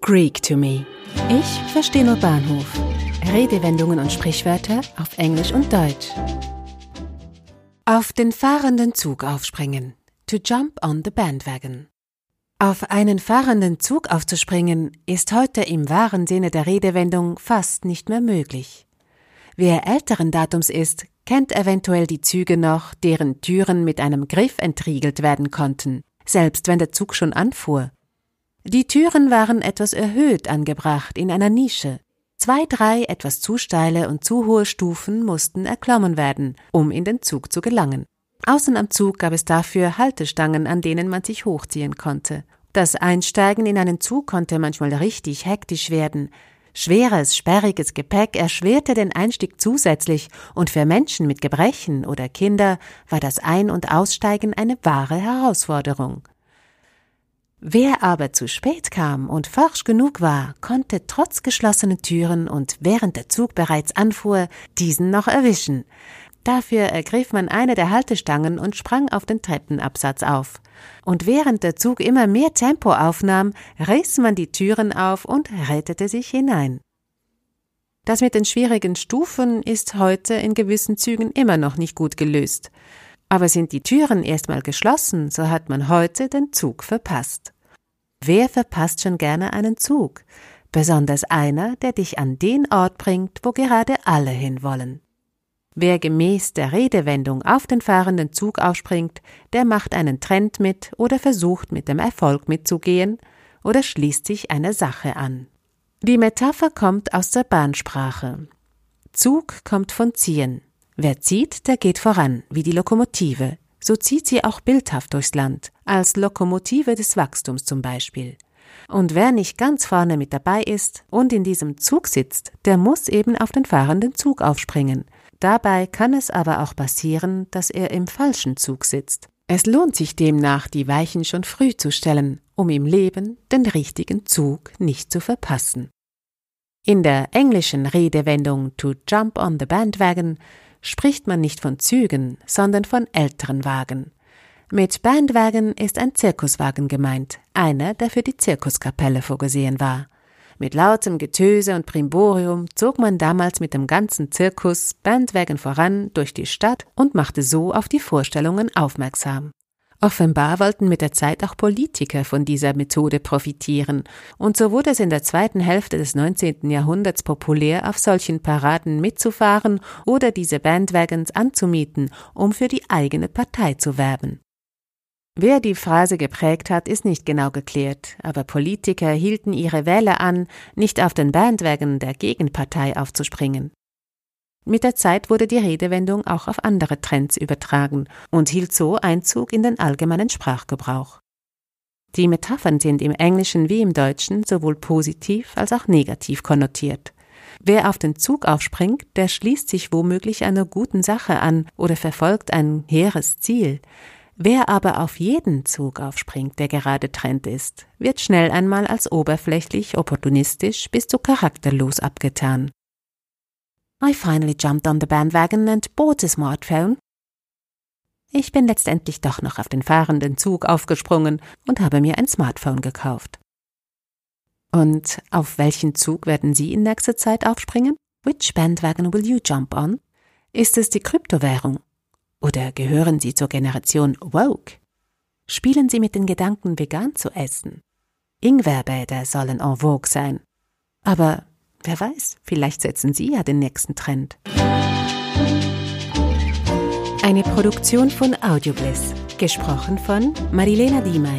Greek to me. Ich verstehe nur Bahnhof. Redewendungen und Sprichwörter auf Englisch und Deutsch. Auf den fahrenden Zug aufspringen. To jump on the bandwagon. Auf einen fahrenden Zug aufzuspringen ist heute im wahren Sinne der Redewendung fast nicht mehr möglich. Wer älteren Datums ist, kennt eventuell die Züge noch, deren Türen mit einem Griff entriegelt werden konnten, selbst wenn der Zug schon anfuhr. Die Türen waren etwas erhöht angebracht in einer Nische. Zwei, drei etwas zu steile und zu hohe Stufen mussten erklommen werden, um in den Zug zu gelangen. Außen am Zug gab es dafür Haltestangen, an denen man sich hochziehen konnte. Das Einsteigen in einen Zug konnte manchmal richtig hektisch werden. Schweres, sperriges Gepäck erschwerte den Einstieg zusätzlich, und für Menschen mit Gebrechen oder Kinder war das Ein- und Aussteigen eine wahre Herausforderung. Wer aber zu spät kam und forsch genug war, konnte trotz geschlossenen Türen und während der Zug bereits anfuhr, diesen noch erwischen. Dafür ergriff man eine der Haltestangen und sprang auf den Treppenabsatz auf. Und während der Zug immer mehr Tempo aufnahm, riss man die Türen auf und rettete sich hinein. Das mit den schwierigen Stufen ist heute in gewissen Zügen immer noch nicht gut gelöst. Aber sind die Türen erstmal geschlossen, so hat man heute den Zug verpasst. Wer verpasst schon gerne einen Zug? Besonders einer, der dich an den Ort bringt, wo gerade alle hinwollen. Wer gemäß der Redewendung auf den fahrenden Zug aufspringt, der macht einen Trend mit oder versucht mit dem Erfolg mitzugehen oder schließt sich einer Sache an. Die Metapher kommt aus der Bahnsprache. Zug kommt von ziehen. Wer zieht, der geht voran, wie die Lokomotive so zieht sie auch bildhaft durchs Land, als Lokomotive des Wachstums zum Beispiel. Und wer nicht ganz vorne mit dabei ist und in diesem Zug sitzt, der muss eben auf den fahrenden Zug aufspringen. Dabei kann es aber auch passieren, dass er im falschen Zug sitzt. Es lohnt sich demnach, die Weichen schon früh zu stellen, um im Leben den richtigen Zug nicht zu verpassen. In der englischen Redewendung to jump on the bandwagon spricht man nicht von Zügen, sondern von älteren Wagen. Mit Bandwagen ist ein Zirkuswagen gemeint, einer, der für die Zirkuskapelle vorgesehen war. Mit lautem Getöse und Primborium zog man damals mit dem ganzen Zirkus Bandwagen voran durch die Stadt und machte so auf die Vorstellungen aufmerksam. Offenbar wollten mit der Zeit auch Politiker von dieser Methode profitieren, und so wurde es in der zweiten Hälfte des 19. Jahrhunderts populär, auf solchen Paraden mitzufahren oder diese Bandwagons anzumieten, um für die eigene Partei zu werben. Wer die Phrase geprägt hat, ist nicht genau geklärt, aber Politiker hielten ihre Wähler an, nicht auf den Bandwagon der Gegenpartei aufzuspringen. Mit der Zeit wurde die Redewendung auch auf andere Trends übertragen und hielt so Einzug in den allgemeinen Sprachgebrauch. Die Metaphern sind im Englischen wie im Deutschen sowohl positiv als auch negativ konnotiert. Wer auf den Zug aufspringt, der schließt sich womöglich einer guten Sache an oder verfolgt ein hehres Ziel. Wer aber auf jeden Zug aufspringt, der gerade Trend ist, wird schnell einmal als oberflächlich, opportunistisch bis zu charakterlos abgetan. I finally jumped on the bandwagon and bought a smartphone. Ich bin letztendlich doch noch auf den fahrenden Zug aufgesprungen und habe mir ein Smartphone gekauft. Und auf welchen Zug werden Sie in nächster Zeit aufspringen? Which bandwagon will you jump on? Ist es die Kryptowährung? Oder gehören Sie zur Generation Woke? Spielen Sie mit den Gedanken, vegan zu essen? Ingwerbäder sollen en vogue sein. Aber Wer weiß, vielleicht setzen Sie ja den nächsten Trend. Eine Produktion von Audiobliss, gesprochen von Marilena Diemey.